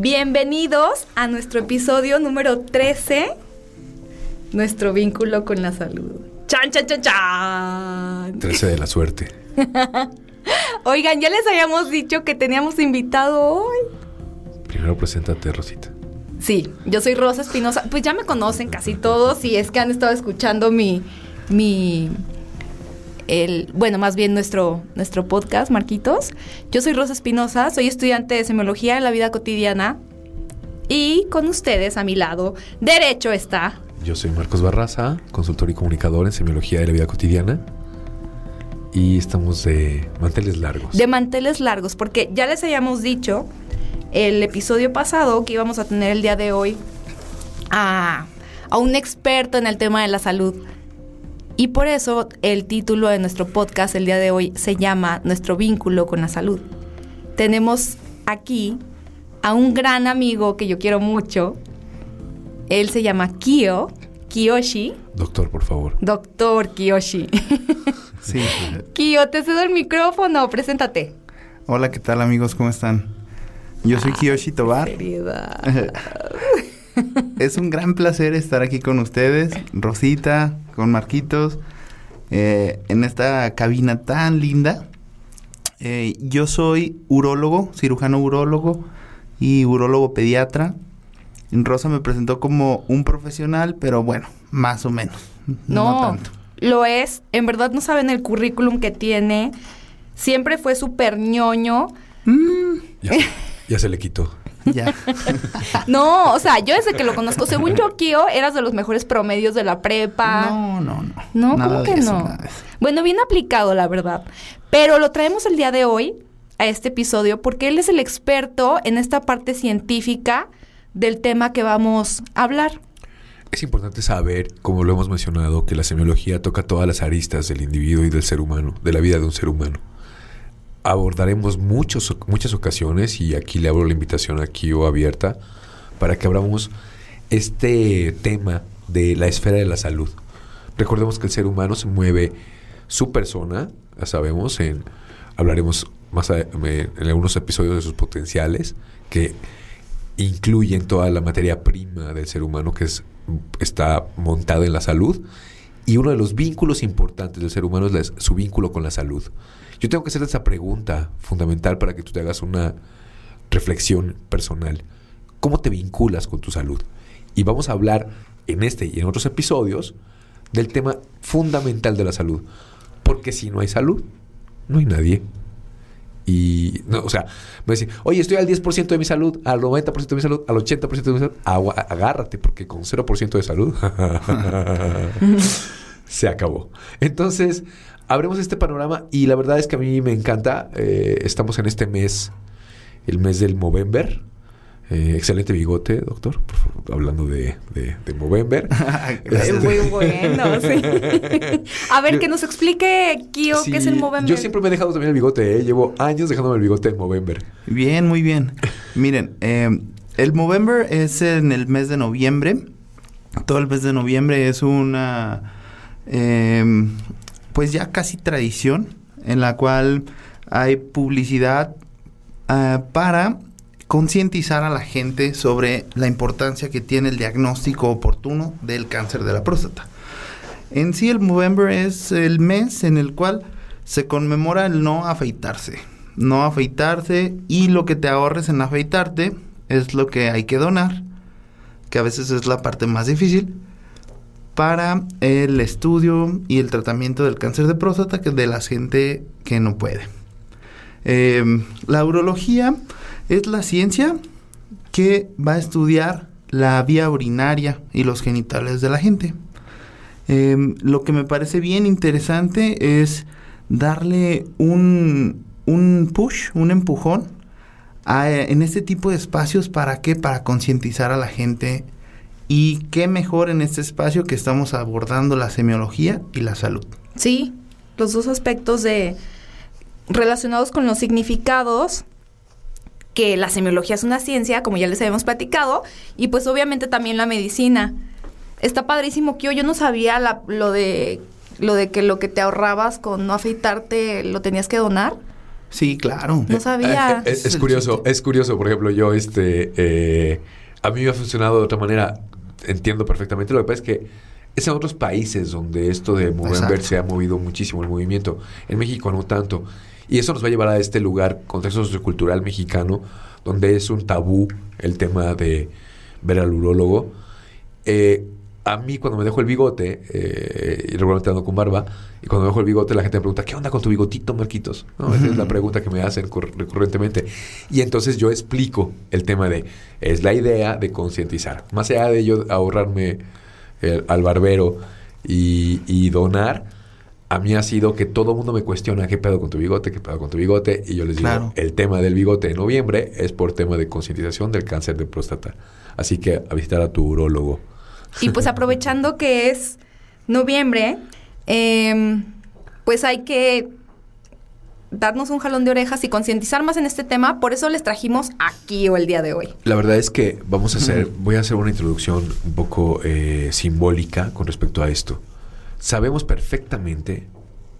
Bienvenidos a nuestro episodio número 13, nuestro vínculo con la salud. ¡Chan, chan, chan, chan! 13 de la suerte. Oigan, ya les habíamos dicho que teníamos invitado hoy. Primero preséntate, Rosita. Sí, yo soy Rosa Espinosa. Pues ya me conocen casi todos y es que han estado escuchando mi, mi, el, bueno, más bien nuestro, nuestro podcast, Marquitos. Yo soy Rosa Espinosa, soy estudiante de semiología en la vida cotidiana y con ustedes a mi lado derecho está. Yo soy Marcos Barraza, consultor y comunicador en semiología de la vida cotidiana. Y estamos de manteles largos. De manteles largos, porque ya les habíamos dicho el episodio pasado que íbamos a tener el día de hoy a, a un experto en el tema de la salud. Y por eso el título de nuestro podcast el día de hoy se llama Nuestro vínculo con la salud. Tenemos aquí a un gran amigo que yo quiero mucho. Él se llama Kyo, Kiyoshi. Doctor, por favor. Doctor Kiyoshi. Sí. Kyo, te cedo el micrófono, preséntate. Hola, ¿qué tal amigos? ¿Cómo están? Yo soy Kiyoshi Tobar. Es un gran placer estar aquí con ustedes, Rosita, con Marquitos, eh, en esta cabina tan linda. Eh, yo soy urólogo, cirujano urólogo y urólogo pediatra. Rosa me presentó como un profesional, pero bueno, más o menos. No, No, tanto. lo es. En verdad no saben el currículum que tiene. Siempre fue súper ñoño. Ya, se- ya se le quitó. Ya. No, o sea, yo desde que lo conozco, según yo, Kio, eras de los mejores promedios de la prepa. No, no, no. No, Nada ¿cómo de que eso, no? nada. Bueno, bien aplicado, la verdad. Pero lo traemos el día de hoy a este episodio porque él es el experto en esta parte científica del tema que vamos a hablar. Es importante saber, como lo hemos mencionado, que la semiología toca todas las aristas del individuo y del ser humano, de la vida de un ser humano. Abordaremos muchos, muchas ocasiones, y aquí le abro la invitación aquí o abierta, para que abramos este tema de la esfera de la salud. Recordemos que el ser humano se mueve su persona, ya sabemos, en, hablaremos más a- en algunos episodios de sus potenciales, que incluyen toda la materia prima del ser humano que es, está montada en la salud. Y uno de los vínculos importantes del ser humano es su vínculo con la salud. Yo tengo que hacer esa pregunta fundamental para que tú te hagas una reflexión personal. ¿Cómo te vinculas con tu salud? Y vamos a hablar en este y en otros episodios del tema fundamental de la salud. Porque si no hay salud, no hay nadie. Y, no, o sea, me decir, oye, estoy al 10% de mi salud, al 90% de mi salud, al 80% de mi salud. Agua- agárrate, porque con 0% de salud se acabó. Entonces, abremos este panorama y la verdad es que a mí me encanta. eh, estamos en este mes, el mes del Movember. Eh, excelente bigote, doctor, por favor, hablando de, de, de Movember. Es Este- muy bueno, sí. A ver, que nos explique, Kio, Sí, qué es el Movember. Yo siempre me he dejado también el bigote, ¿eh? llevo años dejándome el bigote en Movember. Bien, muy bien. Miren, eh, el Movember es en el mes de noviembre. Todo el mes de noviembre es una, eh, pues ya casi tradición en la cual hay publicidad ah, para concientizar a la gente sobre la importancia que tiene el diagnóstico oportuno del cáncer de la próstata. En sí, el Movember es el mes en el cual se conmemora el no afeitarse. No afeitarse y lo que te ahorres en afeitarte es lo que hay que donar, que a veces es la parte más difícil, para el estudio y el tratamiento del cáncer de próstata que de la gente que no puede. Eh, la urología es la ciencia que va a estudiar la vía urinaria y los genitales de la gente. Eh, lo que me parece bien interesante es darle un, un push, un empujón en este tipo de espacios, ¿para qué? Para concientizar a la gente. Y qué mejor en este espacio que estamos abordando la semiología y la salud. Sí, los dos aspectos de relacionados con los significados que la semiología es una ciencia, como ya les habíamos platicado, y pues obviamente también la medicina. Está padrísimo, que yo no sabía lo de lo de que lo que te ahorrabas con no afeitarte lo tenías que donar. Sí, claro. No sabía. Eh, es, curioso, es curioso, por ejemplo, yo este eh, a mí me ha funcionado de otra manera. Entiendo perfectamente. Lo que pasa es que es en otros países donde esto de Movember se ha movido muchísimo el movimiento. En México no tanto. Y eso nos va a llevar a este lugar, contexto sociocultural mexicano, donde es un tabú el tema de ver al urólogo. Eh, a mí cuando me dejo el bigote, eh, y regularmente ando con barba, y cuando me dejo el bigote la gente me pregunta, ¿qué onda con tu bigotito, Marquitos? Esa es la pregunta que me hacen recurrentemente. Y entonces yo explico el tema de, es la idea de concientizar. Más allá de yo ahorrarme al barbero y, y donar, a mí ha sido que todo el mundo me cuestiona qué pedo con tu bigote, qué pedo con tu bigote, y yo les digo, el tema del bigote en noviembre es por tema de concientización del cáncer de próstata. Así que a visitar a tu urólogo. Y pues aprovechando que es noviembre, em, pues hay que darnos un jalón de orejas y concientizar más en este tema. Por eso les trajimos aquí o el día de hoy. La verdad es que vamos a hacer, voy a hacer una introducción un poco eh, simbólica con respecto a esto sabemos perfectamente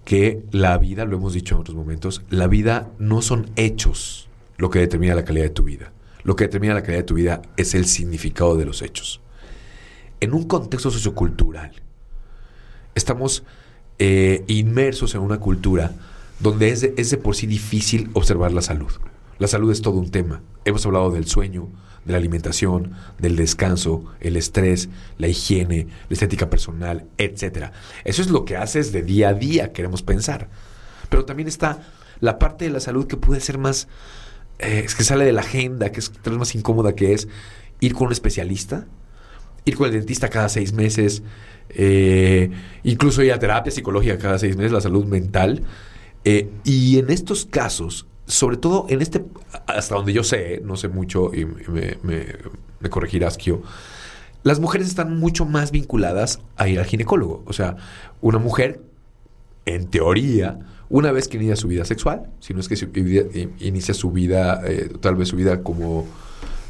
que la vida, lo hemos dicho en otros momentos, la vida no son hechos lo que determina la calidad de tu vida. Lo que determina la calidad de tu vida es el significado de los hechos. En un contexto sociocultural, estamos eh, inmersos en una cultura donde es es de por sí difícil observar la salud. La salud es todo un tema. Hemos hablado del sueño, de la alimentación, del descanso, el estrés, la higiene, la estética personal, etc. Eso es lo que haces de día a día, queremos pensar. Pero también está la parte de la salud que puede ser más, eh, es que sale de la agenda, que es más incómoda, que es ir con un especialista, ir con el dentista cada seis meses, eh, incluso ir a terapia psicológica cada seis meses, la salud mental. Eh, y en estos casos sobre todo en este, hasta donde yo sé, no sé mucho y me, me, corregirás, Kio, las mujeres están mucho más vinculadas a ir al ginecólogo. O sea, una mujer, en teoría, una vez que inicia su vida sexual, si no es que inicia su vida, eh, tal vez su vida como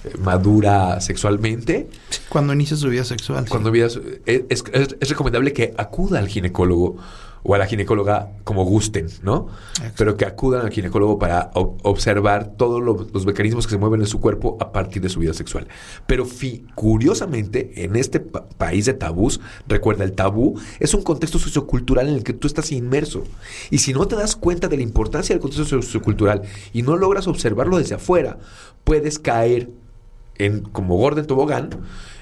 eh, madura sexualmente. Cuando inicia su vida sexual. Cuando es, es, recomendable que acuda al ginecólogo o a la ginecóloga como gusten, ¿no? Pero que acudan al ginecólogo para observar todos los mecanismos que se mueven en su cuerpo a partir de su vida sexual. Pero curiosamente, en este país de tabús, recuerda, el tabú es un contexto sociocultural en el que tú estás inmerso. Y si no te das cuenta de la importancia del contexto sociocultural y no logras observarlo desde afuera, puedes caer en, como Gordon Tobogán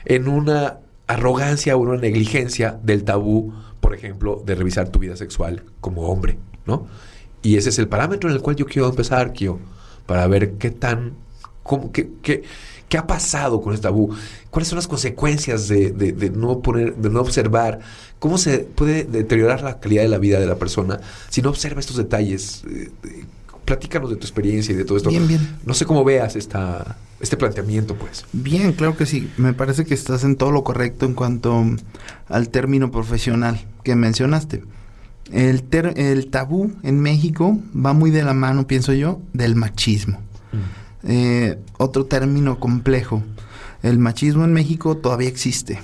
en una arrogancia o una negligencia del tabú por ejemplo, de revisar tu vida sexual como hombre, ¿no? Y ese es el parámetro en el cual yo quiero empezar, Kio, para ver qué tan, cómo, qué, qué, qué ha pasado con este tabú, cuáles son las consecuencias de, de, no poner, de no observar, cómo se puede deteriorar la calidad de la vida de la persona si no observa estos detalles. Eh, platícanos de tu experiencia y de todo esto. Bien, bien. No sé cómo veas esta, este planteamiento, pues. Bien, claro que sí. Me parece que estás en todo lo correcto en cuanto al término profesional que mencionaste. El, el tabú en México va muy de la mano, pienso yo, del machismo. Mm. Eh, otro término complejo. El machismo en México todavía existe.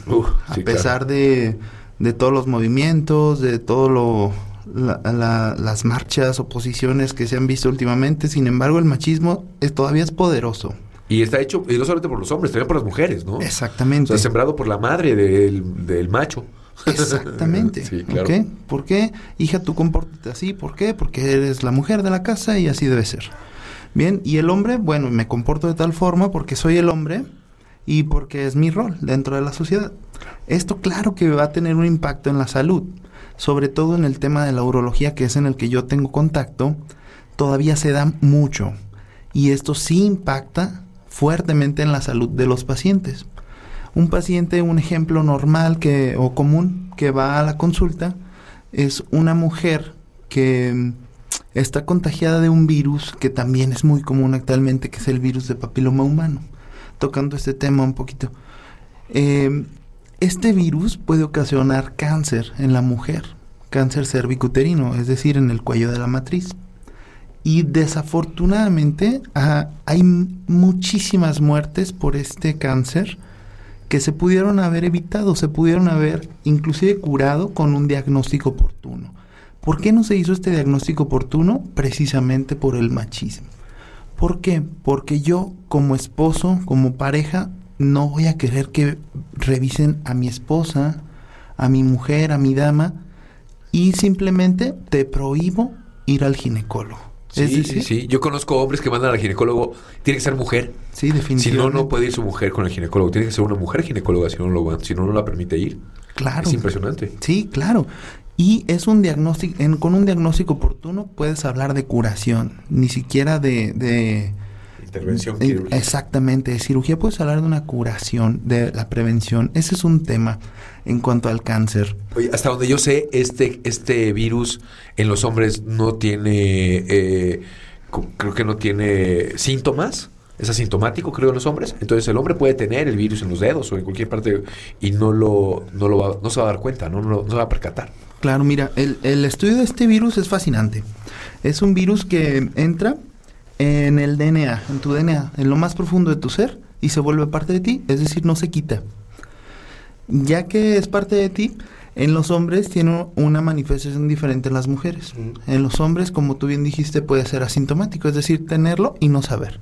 a pesar de, de, todos los movimientos, de todo lo... las marchas, oposiciones que se han visto últimamente, sin embargo el machismo es, todavía es poderoso. Y está hecho, y no solamente por los hombres, también por las mujeres, ¿no? Exactamente. O sea, sembrado por la madre del, del macho. Exactamente. sí, claro. ¿Por qué? Hija, tú compórtate así. ¿Por qué? Porque eres la mujer de la casa y así debe ser. Bien, y el hombre, bueno, me comporto de tal forma porque soy el hombre y porque es mi rol dentro de la sociedad. Esto claro que va a tener un impacto en la salud, sobre todo en el tema de la urología, que es en el que yo tengo contacto, todavía se da mucho. Y esto sí impacta fuertemente en la salud de los pacientes. Un paciente, un ejemplo normal que, o común que va a la consulta, es una mujer que está contagiada de un virus que también es muy común actualmente, que es el virus de papiloma humano. Tocando este tema un poquito. Eh, este virus puede ocasionar cáncer en la mujer, cáncer cervicuterino, es decir, en el cuello de la matriz. Y desafortunadamente hay muchísimas muertes por este cáncer que se pudieron haber evitado, se pudieron haber inclusive curado con un diagnóstico oportuno. ¿Por qué no se hizo este diagnóstico oportuno? Precisamente por el machismo. ¿Por qué? Porque yo como esposo, como pareja, no voy a querer que revisen a mi esposa, a mi mujer, a mi dama, y simplemente te prohíbo ir al ginecólogo. Sí, sí, sí. Yo conozco hombres que mandan al ginecólogo. Tiene que ser mujer. Sí, definitivamente. Si no, no puede ir su mujer con el ginecólogo. Tiene que ser una mujer ginecóloga, si no, lo, si no, no la permite ir. Claro. Es impresionante. Sí, claro. Y es un diagnóstico, con un diagnóstico oportuno puedes hablar de curación, ni siquiera de intervención eh, quirúrgica. Exactamente, de cirugía puedes hablar de una curación, de la prevención. Ese es un tema en cuanto al cáncer. Oye, hasta donde yo sé, este, este virus en los hombres no tiene, eh, creo que no tiene síntomas. Es asintomático, creo, en los hombres. Entonces el hombre puede tener el virus en los dedos o en cualquier parte y no lo, no lo va, no se va a dar cuenta, no, no, no se va a percatar. Claro, mira, el, el estudio de este virus es fascinante. Es un virus que entra en el DNA, en tu DNA, en lo más profundo de tu ser y se vuelve parte de ti, es decir, no se quita. Ya que es parte de ti, en los hombres tiene una manifestación diferente en las mujeres. En los hombres, como tú bien dijiste, puede ser asintomático, es decir, tenerlo y no saber.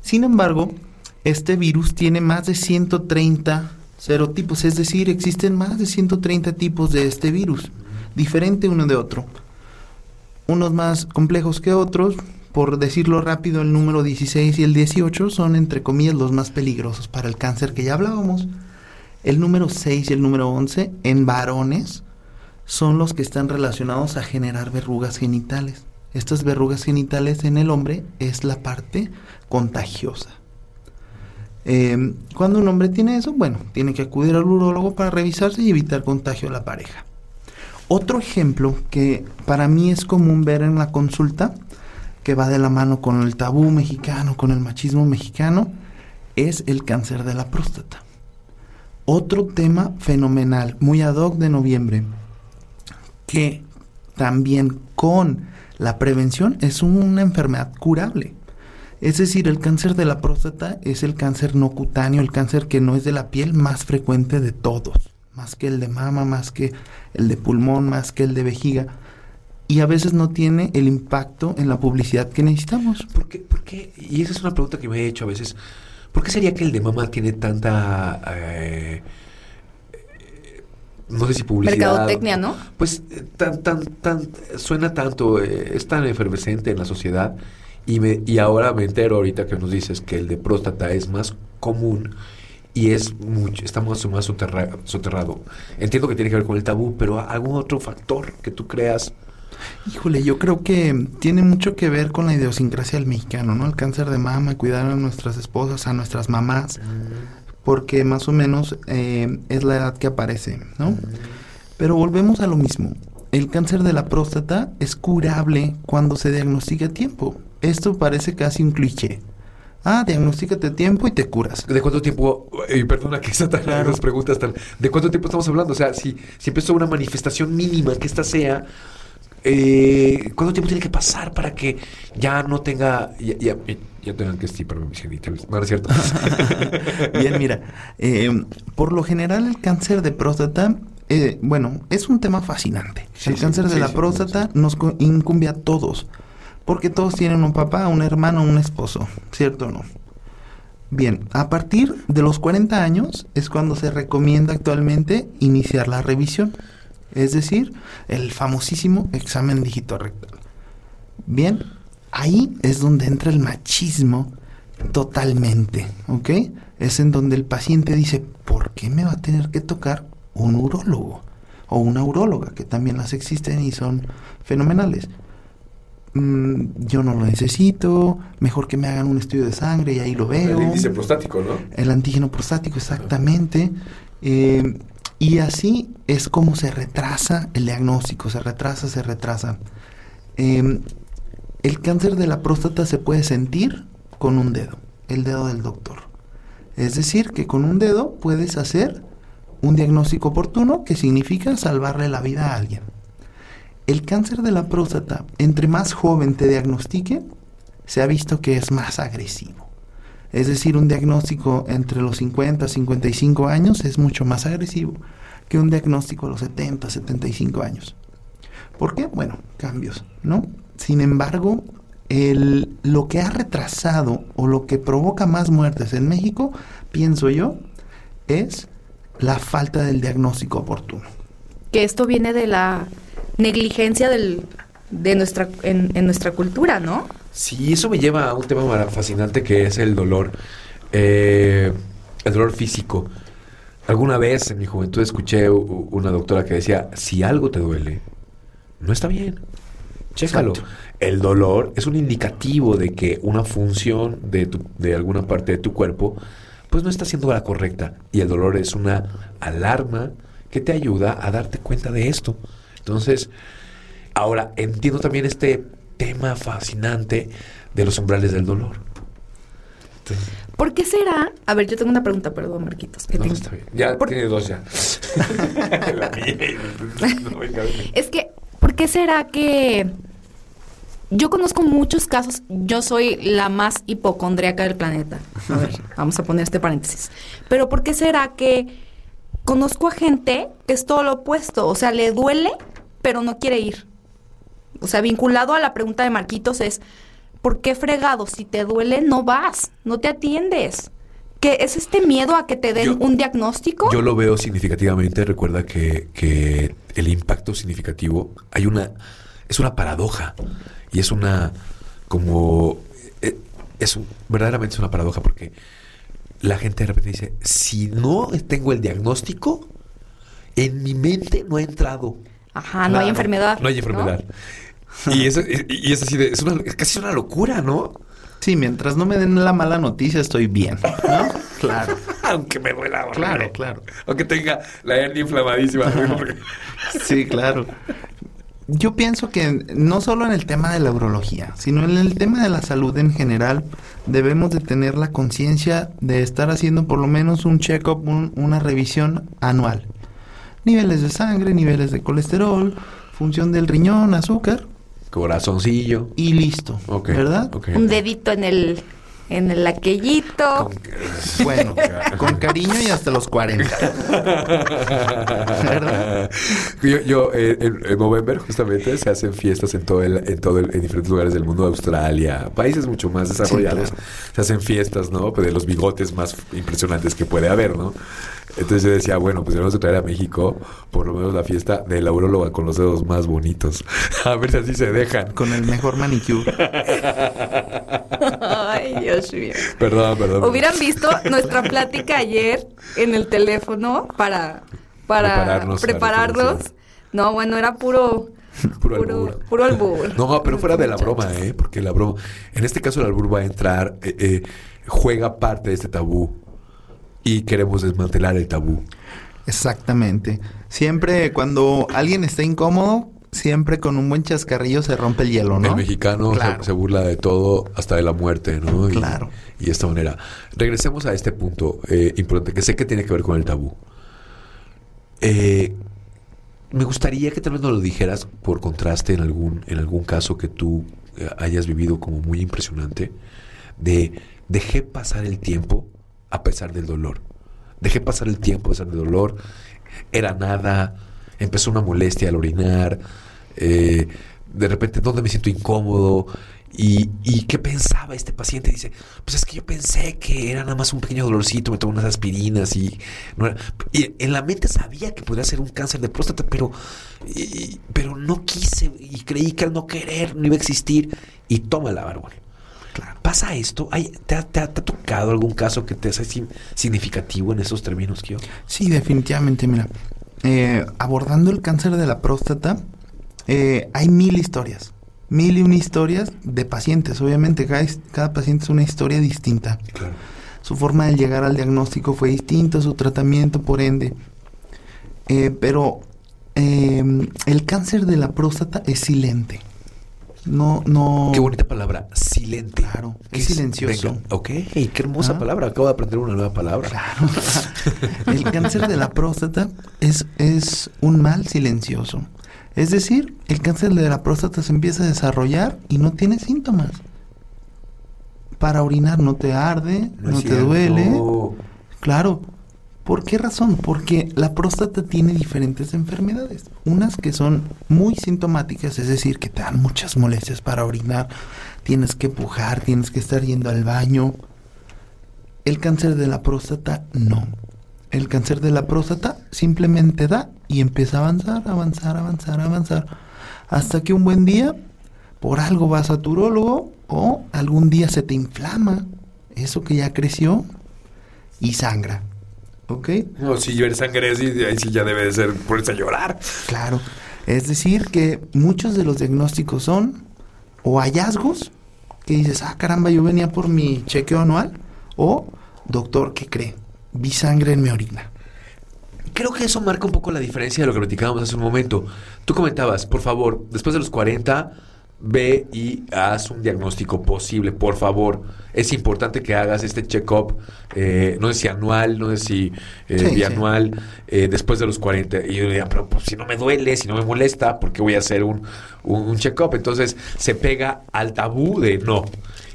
Sin embargo, este virus tiene más de 130 serotipos, es decir, existen más de 130 tipos de este virus, diferente uno de otro. Unos más complejos que otros, por decirlo rápido, el número 16 y el 18 son, entre comillas, los más peligrosos para el cáncer que ya hablábamos. El número 6 y el número 11 en varones son los que están relacionados a generar verrugas genitales. Estas verrugas genitales en el hombre es la parte contagiosa. Em, cuando un hombre tiene eso, bueno, tiene que acudir al urólogo para revisarse y evitar contagio a la pareja. Otro ejemplo que para mí es común ver en la consulta que va de la mano con el tabú mexicano, con el machismo mexicano, es el cáncer de la próstata. Otro tema fenomenal, muy ad hoc de noviembre, que también con la prevención es una enfermedad curable. Es decir, el cáncer de la próstata es el cáncer no cutáneo, el cáncer que no es de la piel más frecuente de todos, más que el de mama, más que el de pulmón, más que el de vejiga y a veces no tiene el impacto en la publicidad que necesitamos. ¿Por qué? ¿Por qué? Y esa es una pregunta que me he hecho a veces. ¿Por qué sería que el de mamá tiene tanta... Eh, no sé si publicidad... Mercadotecnia, ¿no? Pues eh, tan, tan, tan, suena tanto, eh, es tan efervescente en la sociedad y, me, y ahora me entero ahorita que nos dices que el de próstata es más común y es mucho, está más, más soterrado. Entiendo que tiene que ver con el tabú, pero algún otro factor que tú creas Híjole, yo creo que tiene mucho que ver con la idiosincrasia del mexicano, ¿no? El cáncer de mama, cuidar a nuestras esposas, a nuestras mamás, porque más o menos eh, es la edad que aparece, ¿no? Pero volvemos a lo mismo. El cáncer de la próstata es curable cuando se diagnostica a tiempo. Esto parece casi un cliché. Ah, diagnostícate a tiempo y te curas. ¿De cuánto tiempo? Eh, perdona que esta tan claro. preguntas tan. ¿De cuánto tiempo estamos hablando? O sea, si, si empezó una manifestación mínima, que esta sea eh, ¿cuánto tiempo tiene que pasar para que ya no tenga, ya, ya, tengan que estiparme mis genitales? No, es cierto. Bien, mira, eh, por lo general el cáncer de próstata, eh, bueno, es un tema fascinante. el cáncer de la próstata nos incumbe a todos, porque todos tienen un papá, un hermano, un esposo, ¿cierto o no? Bien, a partir de los 40 años es cuando se recomienda actualmente iniciar la revisión es decir, el famosísimo examen dígito rectal. Bien, ahí es donde entra el machismo totalmente, ¿ok? Es en donde el paciente dice, ¿por qué me va a tener que tocar un urólogo? O una uróloga, que también las existen y son fenomenales. Mm, yo no lo necesito, mejor que me hagan un estudio de sangre y ahí lo veo. El índice prostático, ¿no? El antígeno prostático, exactamente. Eh, y así es como se retrasa el diagnóstico, se retrasa, se retrasa. em, el cáncer de la próstata se puede sentir con un dedo, el dedo del doctor. Es decir, que con un dedo puedes hacer un diagnóstico oportuno que significa salvarle la vida a alguien. El cáncer de la próstata, entre más joven te diagnostique, se ha visto que es más agresivo. Es decir, un diagnóstico entre los 50 y 55 años es mucho más agresivo que un diagnóstico a los 70, 75 años. ¿Por qué? Bueno, cambios, ¿no? Sin embargo, el, lo que ha retrasado o lo que provoca más muertes en México, pienso yo, es la falta del diagnóstico oportuno. Que esto viene de la negligencia del, de nuestra, en, nuestra cultura, ¿no? Sí, eso me lleva a un tema fascinante que es el dolor. Eh, el dolor físico. Alguna vez en mi juventud escuché una doctora que decía, si algo te duele, no está bien. Chécalo. El dolor es un indicativo de que una función de, de alguna parte de tu cuerpo pues no está siendo la correcta. Y el dolor es una alarma que te ayuda a darte cuenta de esto. Entonces, ahora entiendo también este tema fascinante de los umbrales del dolor. ¿Por qué será? A ver, yo tengo una pregunta, perdón, Marquitos. no, está bien. Ya tiene dos ya. es que, ¿por qué será que yo conozco muchos casos, yo soy la más hipocondríaca del planeta. A ver, vamos a poner este paréntesis. Pero ¿por qué será que conozco a gente que es todo lo opuesto? O sea, le duele, pero no quiere ir. O sea, vinculado a la pregunta de Marquitos es, ¿por qué fregado? Si te duele, no vas, no te atiendes. ¿Qué es este miedo a que te den un diagnóstico? Yo lo veo significativamente. Recuerda que, que el impacto significativo, hay una, es una paradoja y es una, como, eh, es verdaderamente es una paradoja porque la gente de repente dice, si no tengo el diagnóstico, en mi mente no ha entrado Ajá, no hay enfermedad. No hay enfermedad. Y, es, y es así de, es, una, es casi una locura, ¿no? Sí, mientras no me den la mala noticia estoy bien, ¿no? Claro. Aunque me duela. Claro, claro. Aunque tenga la hernia inflamadísima. sí, claro. Yo pienso que no solo en el tema de la urología, sino en el tema de la salud en general, debemos de tener la conciencia de estar haciendo por lo menos un check-up, una revisión anual niveles de sangre, niveles de colesterol, función del riñón, azúcar. Corazoncillo. Y listo. ¿Verdad? Un dedito en el en el aquellito. bueno, con cariño y hasta los 40. yo, yo eh, en, Movember justamente se hacen fiestas en todo el, en todo el, en diferentes lugares del mundo, Australia, países mucho más desarrollados. Se hacen fiestas, ¿no? Pues de los bigotes más impresionantes que puede haber, ¿no? Entonces yo decía, bueno, pues debemos de traer a México por lo menos la fiesta de la urologa con los dedos más bonitos. A ver si así se dejan. Con el mejor manicure. Ay, Dios Perdón, perdón. Hubieran visto nuestra plática ayer en el teléfono para, para prepararnos. no, bueno, era puro... Puro, albur. Puro albur. No, pero fuera de la broma, ¿eh? Porque la broma... En este caso el albur va a entrar... Eh, eh, juega parte de este tabú y queremos desmantelar el tabú. Exactamente. Siempre cuando alguien está incómodo, siempre con un buen chascarrillo se rompe el hielo, ¿no? El mexicano se, burla de todo hasta de la muerte, ¿no? claro. Y de esta manera. Regresemos a este punto eh, importante que sé que tiene que ver con el tabú. Eh, me gustaría que tal vez nos lo dijeras por contraste en algún, en algún caso que tú eh, hayas vivido como muy impresionante de dejé pasar el tiempo a pesar del dolor. Dejé pasar el tiempo a pesar del dolor. Era nada. Empezó una molestia al orinar. Eh, de repente, ¿dónde me siento incómodo? Y, y, qué pensaba este paciente? Dice, pues es que yo pensé que era nada más un pequeño dolorcito, me tomé unas aspirinas y, no y en la mente sabía que podría ser un cáncer de próstata, pero, pero no quise y creí que al no querer no iba a existir y toma la árbol. ¿Pasa esto? ¿te, ha, tocado algún caso que te hace significativo en esos términos, Kio? Sí, definitivamente. Mira, eh, abordando el cáncer de la próstata, eh, hay mil historias. Mil y una historias de pacientes. Obviamente, cada, paciente es una historia distinta. Su forma de llegar al diagnóstico fue distinta, su tratamiento, por ende. Eh, pero el cáncer de la próstata es silente. No, no. Qué bonita palabra, silente. Claro, ¿Qué es silencioso. Venga, ok, qué hermosa Ah. palabra. Acabo de aprender una nueva palabra. Claro. El cáncer de la próstata es, es un mal silencioso. Es decir, el cáncer de la próstata se empieza a desarrollar y no tiene síntomas. Para orinar no te arde, no, te cierto. duele. Claro. ¿Por qué razón? Porque la próstata tiene diferentes enfermedades. Unas que son muy sintomáticas, es decir, que te dan muchas molestias para orinar, tienes que pujar, tienes que estar yendo al baño. El cáncer de la próstata no. El cáncer de la próstata simplemente da y empieza a avanzar, avanzar, avanzar, avanzar. Hasta que un buen día, por algo vas a tu urólogo o algún día se te inflama eso que ya creció y sangra. ¿Ok? No, si ver sangre así, ahí sí ya debe de ser ponerse a llorar. Claro. Es decir, que muchos de los diagnósticos son o hallazgos que dices, ah, caramba, yo venía por mi chequeo anual, o doctor, ¿qué cree? Vi sangre en mi orina. Creo que eso marca un poco la diferencia de lo que platicábamos hace un momento. Tú comentabas, por favor, después de los 40, ve y haz un diagnóstico posible, por favor. Es importante que hagas este check-up, eh, no sé si anual, no sé si eh, Sí, sí. bianual, eh, después de los 40. Y yo diría, pero pues, si no me duele, si no me molesta, ¿por qué voy a hacer un, un, un check-up? Entonces se pega al tabú de no.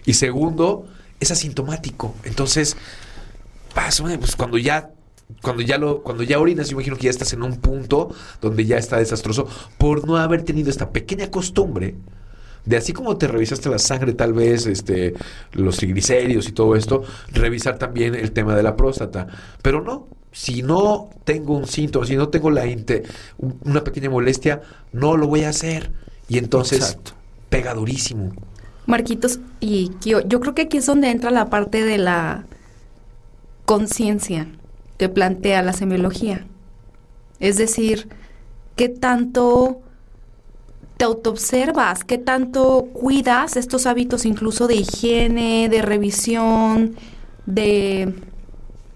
Y segundo, es asintomático. Entonces, pasa, pues cuando ya cuando ya lo cuando ya orinas, yo imagino que ya estás en un punto donde ya está desastroso por no haber tenido esta pequeña costumbre de así como te revisaste la sangre, tal vez, este, los triglicéridos y todo esto, revisar también el tema de la próstata. Pero no, si no tengo un síntoma, si no tengo la una pequeña molestia, no lo voy a hacer. Y entonces Exacto. pega durísimo. Marquitos y Kio, yo creo que aquí es donde entra la parte de la conciencia que plantea la semiología. Es decir, qué tanto te autoobservas, qué tanto cuidas estos hábitos incluso de higiene, de revisión, de...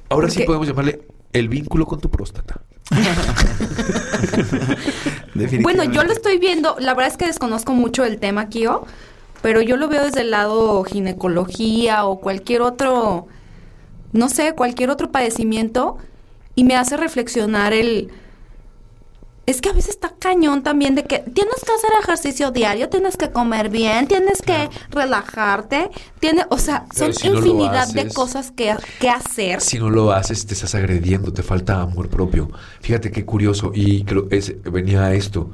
Ahora sí podemos llamarle el vínculo con tu próstata. Bueno, yo lo estoy viendo, la verdad es que desconozco mucho el tema, Kio, pero yo lo veo desde el lado ginecología o cualquier otro, no sé, cualquier otro padecimiento y me hace reflexionar el... Es que a veces está cañón también de que tienes que hacer ejercicio diario, tienes que comer bien, tienes que relajarte, tiene, o sea, Pero son si no lo infinidad de cosas que, que hacer. Si no lo haces, te estás agrediendo, te falta amor propio. Fíjate qué curioso. Y creo es, venía esto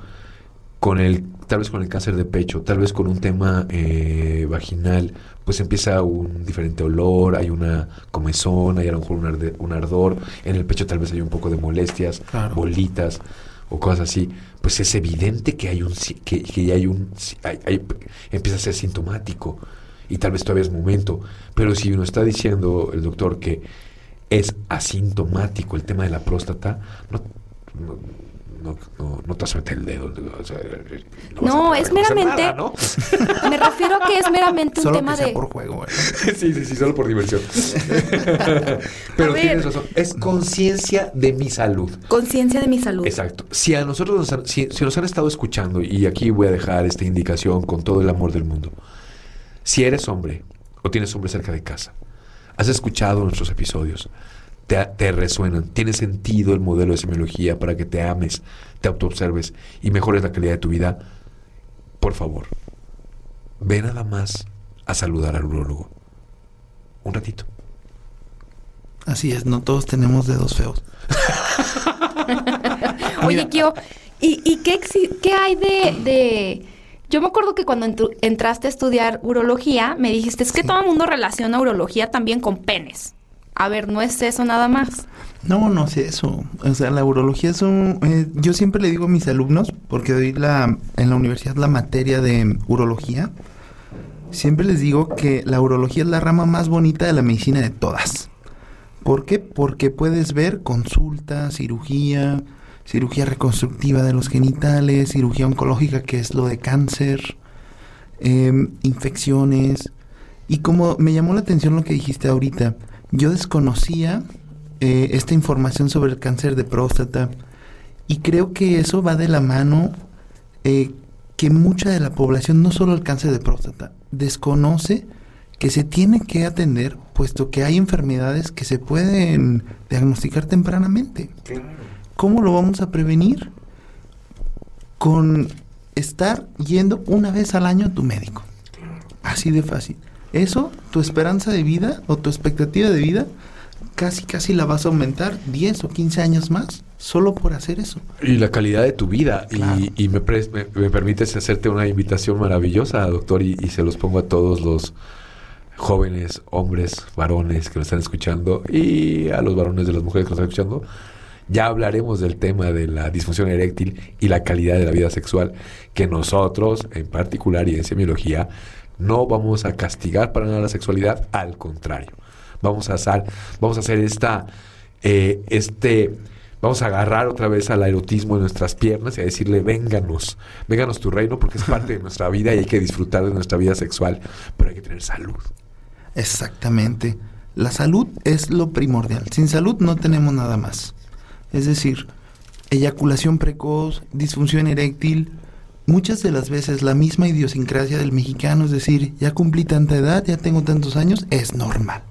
con el, tal vez con el cáncer de pecho, tal vez con un tema eh, vaginal, pues empieza un diferente olor, hay una comezón, hay a lo mejor un, arde- un ardor, en el pecho tal vez hay un poco de molestias, Claro. bolitas o cosas así. Pues es evidente que hay un, que, que hay un, empieza a ser sintomático y tal vez todavía es momento. Pero si uno está diciendo el doctor que es asintomático el tema de la próstata, no, no, no, no te meter el dedo. o sea, vas No, a- es meramente- nada, ¿no? Me refiero a que es meramente un Solo tema que sea de... por juego. ¿eh? sí, sí, sí, solo por diversión. Pero tienes razón, es conciencia de mi salud. Conciencia de mi salud. Exacto. Si a nosotros nos han, si, si nos han estado escuchando, y aquí voy a dejar esta indicación con todo el amor del mundo. Si eres hombre o tienes hombre cerca de casa, has escuchado nuestros episodios, te, te resuenan, tiene sentido el modelo de semiología para que te ames, te autoobserves y mejores la calidad de tu vida, por favor, ve nada más a saludar al urólogo. Un ratito. Así es, no todos tenemos dedos feos. Oye. Kio, ¿y, y qué, hay de, de...? Yo me acuerdo que cuando entraste a estudiar urología, me dijiste, es que Sí. todo el mundo relaciona urología también con penes. A ver, no es eso nada más. No, no sé eso. O sea, la urología es un... eh, yo siempre le digo a mis alumnos, porque doy la, en la universidad la materia de urología, siempre les digo que la urología es la rama más bonita de la medicina de todas. ¿Por qué? Porque puedes ver consulta, cirugía, cirugía reconstructiva de los genitales, cirugía oncológica, que es lo de cáncer, em, infecciones. Y como me llamó la atención lo que dijiste ahorita, yo desconocía eh, esta información sobre el cáncer de próstata y creo que eso va de la mano eh, que mucha de la población, no solo el cáncer de próstata, desconoce que se tiene que atender, puesto que hay enfermedades que se pueden diagnosticar tempranamente. ¿Cómo lo vamos a prevenir? Con estar yendo una vez al año a tu médico. Así de fácil. Eso, tu esperanza de vida o tu expectativa de vida, casi casi la vas a aumentar 10 o 15 años más solo por hacer eso. Y la calidad de tu vida. Y, me, me, permites hacerte una invitación maravillosa, doctor, y, y, se los pongo a todos los jóvenes, hombres, varones que nos están escuchando y a los varones de las mujeres que nos están escuchando. Ya hablaremos del tema de la disfunción eréctil y la calidad de la vida sexual, que nosotros, en particular y en semiología, no vamos a castigar para nada la sexualidad, al contrario. Vamos a hacer, vamos a hacer esta, eh, este, vamos a agarrar otra vez al erotismo en nuestras piernas y a decirle, vénganos, vénganos tu reino porque es parte de nuestra vida y hay que disfrutar de nuestra vida sexual, pero hay que tener salud. Exactamente. La salud es lo primordial. Sin salud no tenemos nada más. Es decir, eyaculación precoz, disfunción eréctil, muchas de las veces la misma idiosincrasia del mexicano, es decir, ya cumplí tanta edad, ya tengo tantos años, es normal.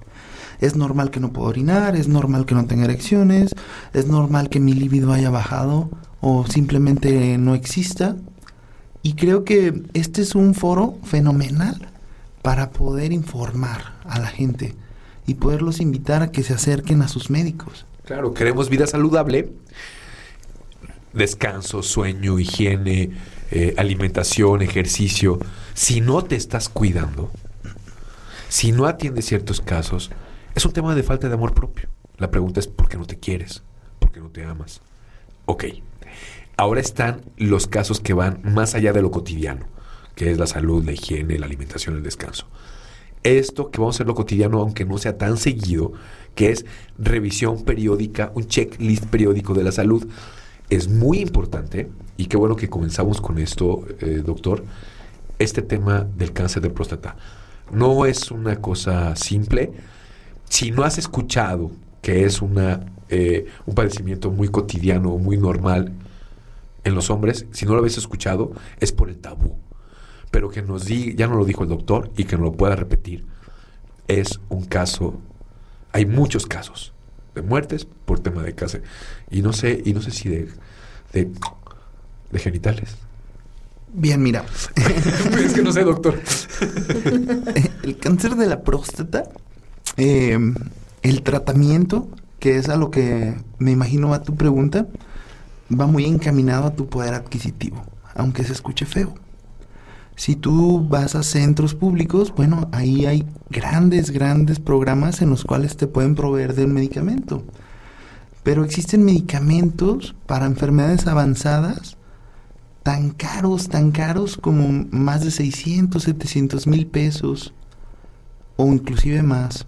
Es normal que no puedo orinar, es normal que no tenga erecciones, es normal que mi libido haya bajado o simplemente no exista. Y creo que este es un foro fenomenal para poder informar a la gente y poderlos invitar a que se acerquen a sus médicos. Claro, queremos vida saludable, descanso, sueño, higiene, eh, alimentación, ejercicio. Si no te estás cuidando, si no atiendes ciertos casos, es un tema de falta de amor propio. La pregunta es ¿por qué no te quieres? ¿Por qué no te amas? Ok, ahora están los casos que van más allá de lo cotidiano que es la salud, la higiene, la alimentación, el descanso. Esto que vamos a hacer lo cotidiano, aunque no sea tan seguido, que es revisión periódica, un checklist periódico de la salud, es muy importante y qué bueno que comenzamos con esto, eh, doctor, este tema del cáncer de próstata. No es una cosa simple. Si no has escuchado que es una, eh, un padecimiento muy cotidiano, muy normal en los hombres, si no lo habéis escuchado, es por el tabú pero que nos diga, ya no lo dijo el doctor y que no lo pueda repetir, es un caso, hay muchos casos de muertes por tema de cáncer y no sé, y no sé si de, de, genitales. Bien, mira. es que no sé, doctor. el cáncer de la próstata, em, el tratamiento, que es a lo que me imagino a tu pregunta, va muy encaminado a tu poder adquisitivo, aunque se escuche feo. Si tú vas a centros públicos, bueno, ahí hay grandes, grandes programas en los cuales te pueden proveer del medicamento. Pero existen medicamentos para enfermedades avanzadas tan caros, tan caros como más de 600, 700 mil pesos o inclusive más.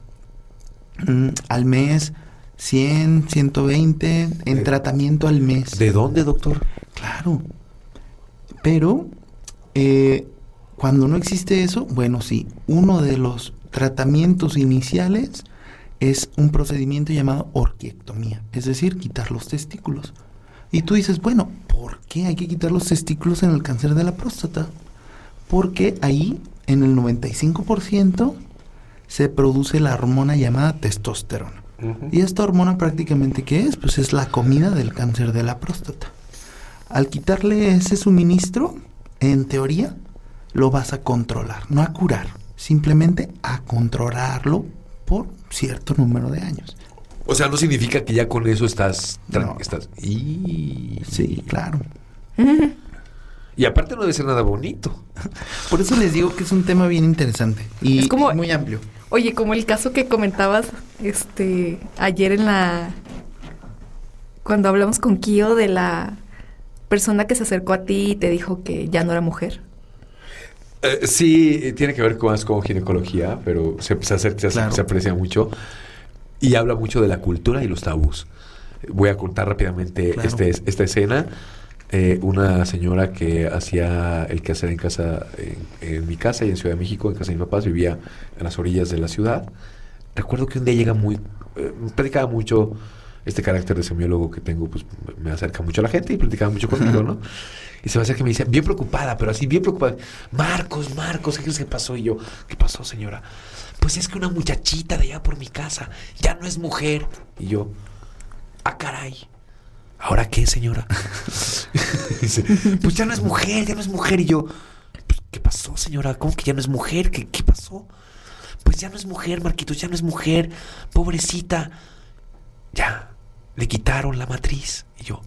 Mm, al mes, 100, 120 en tratamiento al mes. ¿De dónde, doctor? Claro. Pero eh, cuando no existe eso, bueno, sí, uno de los tratamientos iniciales es un procedimiento llamado orquiectomía, es decir, quitar los testículos. Y tú dices, bueno, ¿por qué hay que quitar los testículos en el cáncer de la próstata? Porque ahí, en el 95%, se produce la hormona llamada testosterona. Y esta hormona prácticamente, ¿qué es? Pues es la comida del cáncer de la próstata. Al quitarle ese suministro, en teoría, lo vas a controlar, no a curar, simplemente a controlarlo por cierto número de años. O sea, no significa que ya con eso estás... estás y... Sí, claro. Y aparte no debe ser nada bonito. Por eso les digo que es un tema bien interesante y es como, muy amplio. Oye, como el caso que comentabas este ayer en la cuando hablamos con Kio de la persona que se acercó a ti y te dijo que ya no era mujer. Eh, sí, tiene que ver más con ginecología, pero se, se, aprecia mucho y habla mucho de la cultura y los tabús. Voy a contar rápidamente este, esta escena. Eh, una señora que hacía el quehacer en casa, en, mi casa y en Ciudad de México, en casa de mis papás, vivía en las orillas de la ciudad. Recuerdo que un día llega muy, eh, predicaba mucho este carácter de semiólogo que tengo, pues me acerca mucho a la gente y platicaba mucho conmigo, ¿no? Y se me hace que me dice, bien preocupada, pero así, bien preocupada. Marcos, Marcos, ¿qué crees que pasó? Y yo, ¿qué pasó, señora? Pues es que una muchachita de allá por mi casa ya no es mujer. Y yo, ah, caray. ¿Ahora qué, señora? dice, pues ya no es mujer, ya no es mujer. Y yo, pues, ¿qué pasó, señora? ¿Cómo que ya no es mujer? ¿Qué, qué pasó? Pues ya no es mujer, Marquitos, ya no es mujer. Pobrecita. Ya, le quitaron la matriz. Y yo,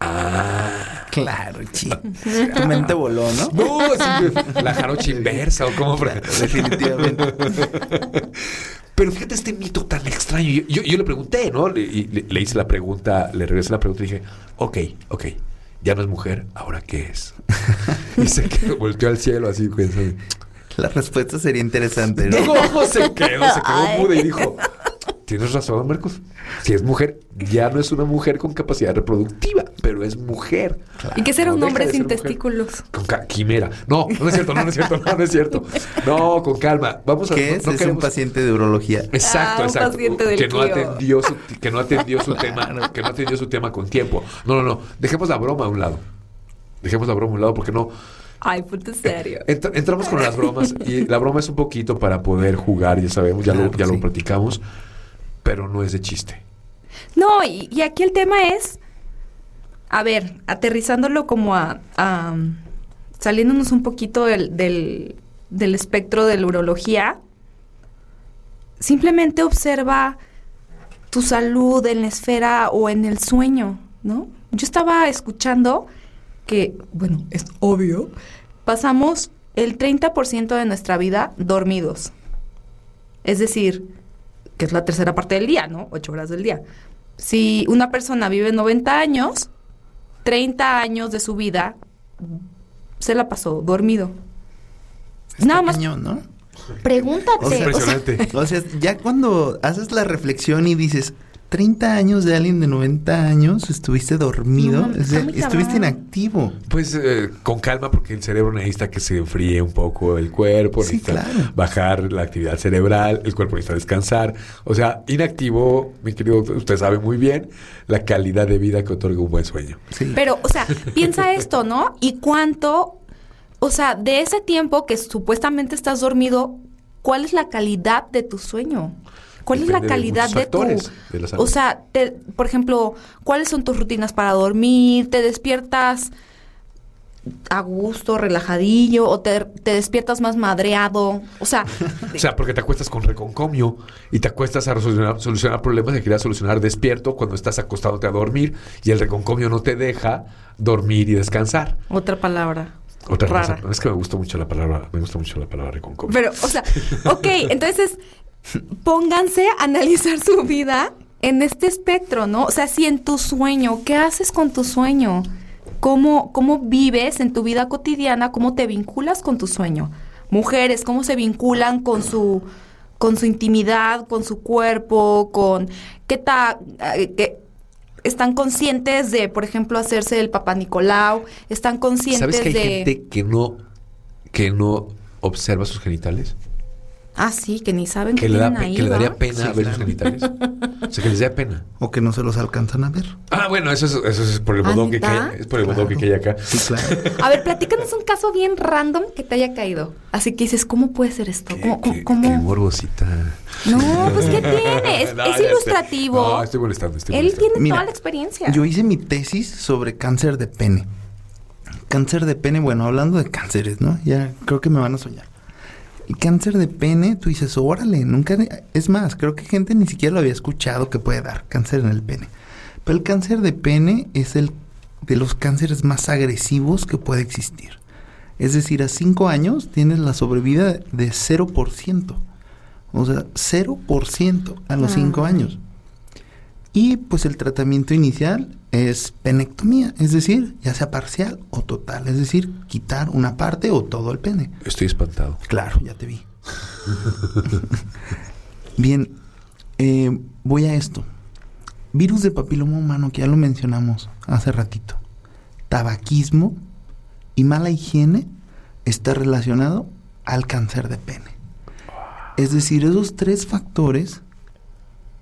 ah. Claro, chico. Tu mente voló, ¿no? No, la jarocha inversa o cómo. definitivamente. Pero fíjate este mito tan extraño. Yo, yo, yo le pregunté, ¿no? Le, y le, le hice la pregunta, le regresé la pregunta y dije, ok, ok, ya no es mujer, ¿ahora qué es? y se quedó, volteó al cielo así pensando. La respuesta sería interesante, ¿no? No, se quedó, se quedó muda y dijo, tienes razón, Marcos. Si es mujer, ya no es una mujer con capacidad reproductiva, pero es mujer. ¿Y qué será No un hombre sin testículos? Con quimera. No, no es cierto, no, no es cierto, no, no es cierto. No, con calma. Vamos a ¿Qué no- es? no es un paciente de urología. Exacto, Ah, un exacto. paciente del que no atendió su, que no atendió su tema, que no atendió su tema con tiempo. No, no, no. Dejemos la broma a un lado. Dejemos la broma a un lado porque no. Ay, puto serio. Entra- entramos con las bromas y la broma es un poquito para poder jugar, ya sabemos, ya, lo, ya sí. lo platicamos, pero no es de chiste. No, y, aquí el tema es, a ver, aterrizándolo como a, saliéndonos un poquito del, del espectro de la urología, simplemente observa tu salud en la esfera o en el sueño, ¿no? Yo estaba escuchando que, bueno, es obvio, pasamos el 30% de nuestra vida dormidos. Es decir, que es la tercera parte del día, ¿no? Ocho horas del día. Si una persona vive 90 años, 30 años de su vida se la pasó dormido. Nada más ¿no? pregúntate. O sea, Impresionante. O sea, ya cuando haces la reflexión y dices, 30 años de alguien de 90 años, estuviste dormido, No estuviste cabrón. inactivo. Pues eh, con calma porque el cerebro necesita que se enfríe un poco el cuerpo, Sí, necesita claro. bajar la actividad cerebral, el cuerpo necesita descansar. O sea, inactivo, mi querido, usted sabe muy bien la calidad de vida que otorga un buen sueño. Sí. Pero, o sea, piensa esto, ¿no? ¿Y cuánto, o sea, de ese tiempo que supuestamente estás dormido, cuál es la calidad de tu sueño? ¿Cuál Depende es de la calidad de, factores tu... de o sea, te- por ejemplo, ¿cuáles son tus rutinas para dormir? ¿Te despiertas a gusto, relajadillo? ¿O te, te despiertas más madreado? O sea, O sea, porque te acuestas con reconcomio y te acuestas a solucionar, solucionar problemas que querías solucionar despierto cuando estás acostándote a dormir y el reconcomio no te deja dormir y descansar. otra palabra. Otra rara. cosa. Es que me gusta mucho la palabra, me gusta mucho la palabra reconcomio. Pero, o sea, ok, entonces pónganse a analizar su vida en este espectro, ¿no? O sea, si en tu sueño, ¿qué haces con tu sueño? ¿Cómo, cómo vives en tu vida cotidiana? ¿Cómo te vinculas con tu sueño? Mujeres, ¿cómo se vinculan con su con su intimidad, con su cuerpo, con qué tal que están conscientes de, por ejemplo, hacerse el Papá Nicolau, están conscientes ¿Sabes que hay de gente que no, que no observa sus genitales? Ah, sí, que ni saben que, Que le, da, tienen pe- ahí, que le daría pena Sí, ver sus claro. genitales. O sea, que les da pena. O que no se los alcanzan a ver. Ah, bueno, eso es, eso es por el ¿Ah, bodoque que hay, es por el bodoque que hay acá. Sí, claro. A ver, platícanos un caso bien random que te haya caído. Así que dices, ¿cómo puede ser esto? Qué- ¿Cómo? qué- cómo- qué morbosita. No, pues ¿qué tiene? Es, No, ilustrativo. No, estoy molestando, estoy Él molestando. tiene Mira, toda la experiencia. Yo hice mi tesis sobre cáncer de pene. Cáncer de pene, bueno, hablando de cánceres, ¿no? Ya creo que me van a soñar. El cáncer de pene, tú dices, órale, nunca... Es más, creo que gente ni siquiera lo había escuchado que puede dar cáncer en el pene. Pero el cáncer de pene es el de los cánceres más agresivos que puede existir. Es decir, a 5 años tienes la sobrevida de 0%. O sea, 0% a los 5 Ah. años. Y pues el tratamiento inicial es penectomía, es decir, ya sea parcial o total, es decir, quitar una parte o todo el pene. Estoy espantado. Claro, ya te vi. Bien, eh, voy a esto. Virus de papiloma humano, que ya lo mencionamos hace ratito. Tabaquismo y mala higiene está relacionado al cáncer de pene. Es decir, esos tres factores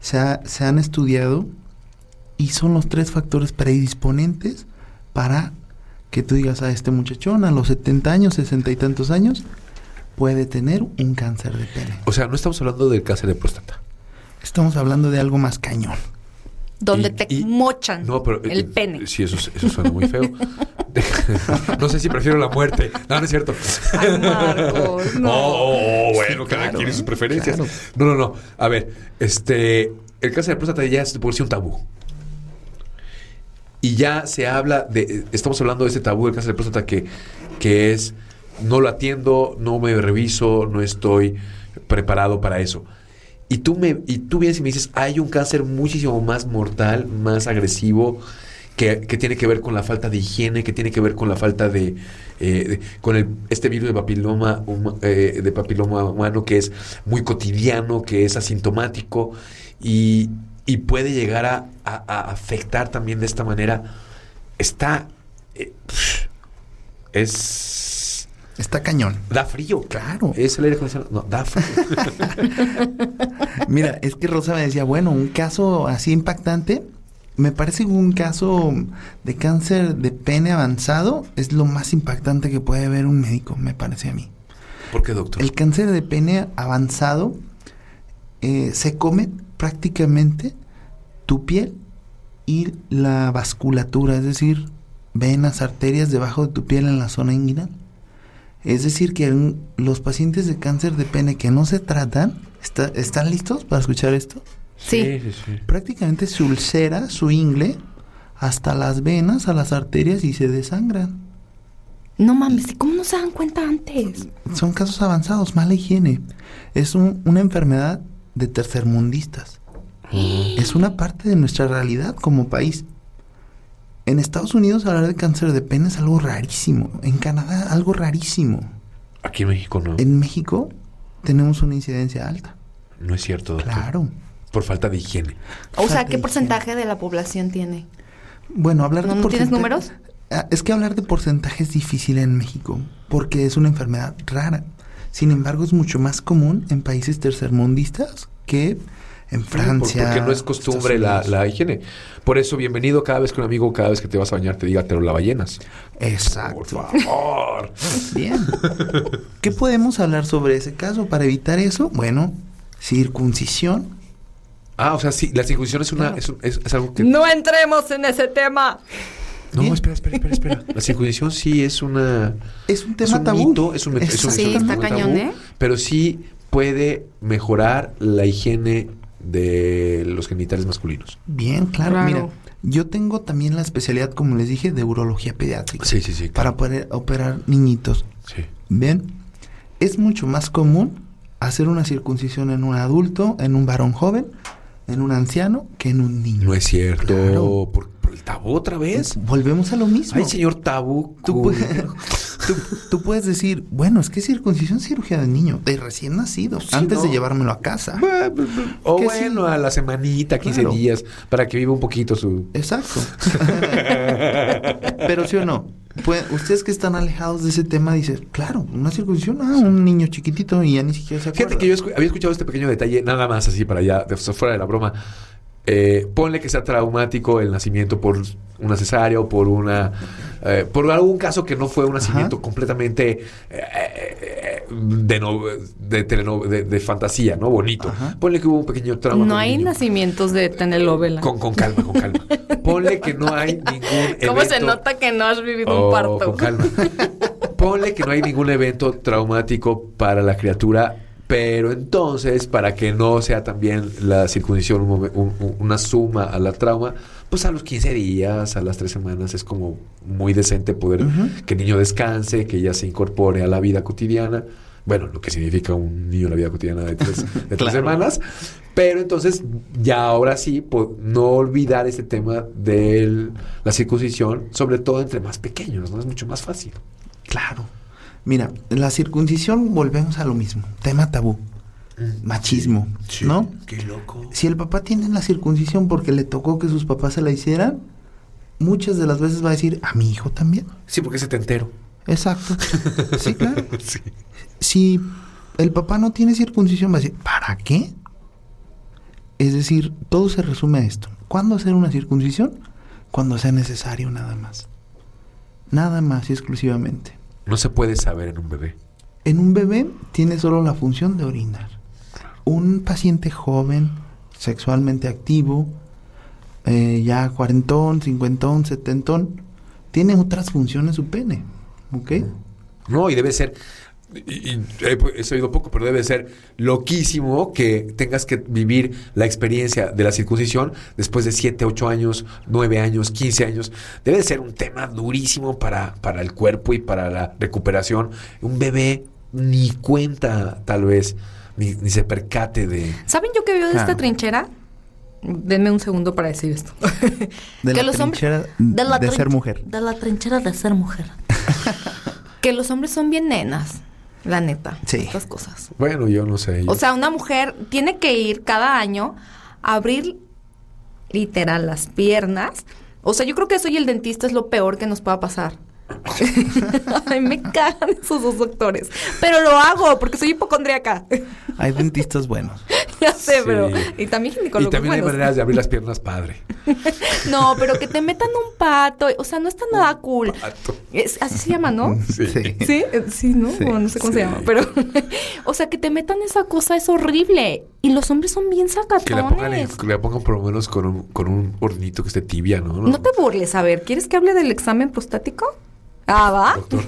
se, ha- se han estudiado y son los tres factores predisponentes para que tú digas a este muchachón a los 70 años, 60 y tantos años, puede tener un cáncer de pene. O sea, no estamos hablando del cáncer de próstata. Estamos hablando de algo más cañón. Donde Y- te y- mochan No, pero el eh, pene. Sí, eso, eso suena muy feo. no sé si prefiero la muerte. No, no es cierto. Ay, Marcos, no. Oh, oh, bueno, Sí, cada claro, quien y sus preferencias. claro. No, no, no. A ver, este, el cáncer de próstata ya es por sí un tabú. Y ya se habla de, estamos hablando de ese tabú del cáncer de próstata que, que es, no lo atiendo, no me reviso, no estoy preparado para eso. Y tú, me, y tú vienes y me dices, hay un cáncer muchísimo más mortal, más agresivo, que, que tiene que ver con la falta de higiene, que tiene que ver con la falta de, eh, con el, este virus de papiloma, eh, de papiloma humano que es muy cotidiano, que es asintomático y, y puede llegar a, a- a afectar también de esta manera. Está... eh, es... Está cañón. Da frío. Claro. Es el aire acondicionado. No, da frío. Mira, es que Rosa me decía, bueno, un caso así impactante, me parece que un caso de cáncer de pene avanzado es lo más impactante que puede ver un médico, me parece a mí. ¿Por qué, doctor? El cáncer de pene avanzado eh, se come prácticamente tu piel y la vasculatura, es decir, venas, arterias debajo de tu piel en la zona inguinal. Es decir, que en los pacientes de cáncer de pene que no se tratan, está- ¿están listos para escuchar esto? Sí. sí, sí. Prácticamente se ulcera su ingle hasta las venas, a las arterias y se desangran. No mames, ¿y ¿cómo no se dan cuenta antes? Son casos avanzados, mala higiene. Es un- una enfermedad de tercermundistas. Es una parte de nuestra realidad como país. En Estados Unidos hablar de cáncer de pene es algo rarísimo. En Canadá algo rarísimo. Aquí en México no. En México tenemos una incidencia alta. No es cierto, doctor. Claro. Por falta de higiene. O sea, ¿qué de porcentaje de la población tiene? Bueno, hablar ¿No- de no tienes números? Ah, Es que hablar de porcentaje es difícil en México porque es una enfermedad rara. Sin embargo, es mucho más común en países tercermundistas que en Francia. Porque no es costumbre la, la higiene. Por eso, bienvenido cada vez que un amigo, cada vez que te vas a bañar, te diga, te lo lavallenas. Exacto. Por favor. Bien. ¿Qué podemos hablar sobre ese caso para evitar eso? Bueno, circuncisión. ah, o sea, sí, la circuncisión es, una, Claro. es, es- es algo que... No entremos en ese tema. No, espera, espera, espera, espera. La circuncisión sí es una... Es un Es tema un tabú. mito, es un, es es un- Sí, es un está tabú, cañón, ¿eh? Pero sí puede mejorar la higiene de los genitales masculinos. Bien, claro. Claro. Mira, yo tengo también la especialidad, como les dije, de urología pediátrica. Sí, sí, sí. Para poder operar niñitos. Sí. Bien, es mucho más común hacer una circuncisión en un adulto, en un varón joven, en un anciano, que en un niño. No es cierto. Claro. ¿Por, por el tabú otra vez? Volvemos a lo mismo. Ay, señor tabú. Tú, puedes, tú, tú puedes decir, bueno, es que circuncisión cirugía de niño, de recién nacido, Sí, antes de llevármelo a casa. O bueno, sí. a la semanita, 15 Claro. días, para que viva un poquito su... Exacto. Pero sí o no, Pues, ustedes que están alejados de ese tema dicen, claro, una circuncisión, ah, un niño chiquitito y ya ni siquiera se acuerda. Fíjate que yo escu- había escuchado este pequeño detalle, nada más así para allá, de, fuera de la broma. Eh, ponle que sea traumático el nacimiento por una cesárea o por una eh, por algún caso que no fue un nacimiento Ajá. completamente eh, eh, de, no- de, teleno- de- de fantasía, ¿no? Bonito. Ajá. Ponle que hubo un pequeño trauma. No hay niño. nacimientos de telenovela. Con, con calma, con calma. Ponle que no hay ningún ¿Cómo se evento- nota que no has vivido Oh, un parto? Con calma. Ponle que no hay ningún evento traumático para la criatura, pero entonces, para que no sea también la circuncisión un un- un- una suma a la trauma, pues a los 15 días, a las 3 semanas, es como muy decente poder que el niño descanse, que ya se incorpore a la vida cotidiana. Bueno, lo que significa un niño en la vida cotidiana de tres, de tres Claro. semanas. Pero entonces, ya ahora sí, po- no olvidar este tema de la circuncisión, sobre todo entre más pequeños, ¿no? Es mucho más fácil. Claro. Mira, la circuncisión, volvemos a lo mismo. Tema tabú. Machismo, ¿no? Qué loco. Si el papá tiene la circuncisión porque le tocó que sus papás se la hicieran, muchas de las veces va a decir, a mi hijo también. Sí, porque es entero. Exacto. Sí, claro. Sí. Si el papá no tiene circuncisión, va a decir, ¿para qué? Es decir, todo se resume a esto. ¿Cuándo hacer una circuncisión? Cuando sea necesario nada más. Nada más y exclusivamente. No se puede saber en un bebé. En un bebé tiene solo la función de orinar. Un paciente joven, sexualmente activo, eh, ya cuarentón, cincuentón, setentón, tiene otras funciones su pene. ¿Ok? No, y debe ser, y, y he, he oído poco, pero debe ser loquísimo que tengas que vivir la experiencia de la circuncisión después de 7, 8 años, 9 años, 15 años. Debe ser un tema durísimo para, para el cuerpo y para la recuperación. Un bebé ni cuenta, tal vez, ni, ni se percate de... ¿Saben yo qué veo de esta trinchera? Denme un segundo para decir esto. De Que la los hombres- trinchera de la de trin- ser mujer. De la trinchera de ser mujer. que los hombres son bien nenas, la neta. Sí. Estas cosas. Bueno, yo no sé. yo- O sea, una mujer tiene que ir cada año a abrir literal las piernas. O sea, yo creo que eso y el dentista es lo peor que nos pueda pasar. Ay, me cagan esos dos doctores. Pero lo hago porque soy hipocondríaca. Hay dentistas buenos. ya sé, Sí. pero. Y también y ginecólogos también hay maneras de abrir las piernas padre. No, pero que te metan un pato. O sea, no está nada cool. Pato. Es- así se llama, ¿no? Sí. Sí. Sí, eh, sí, ¿no? Sí. Bueno, no sé cómo Sí. se llama, pero... o sea, que te metan esa cosa es horrible. Y los hombres son bien Que la pongan, sacatones. que la pongan por lo menos con un, con un hornito que esté tibia, ¿no? No te burles, a ver, ¿quieres que hable del examen prostático? Ah, ¿va? Doctor.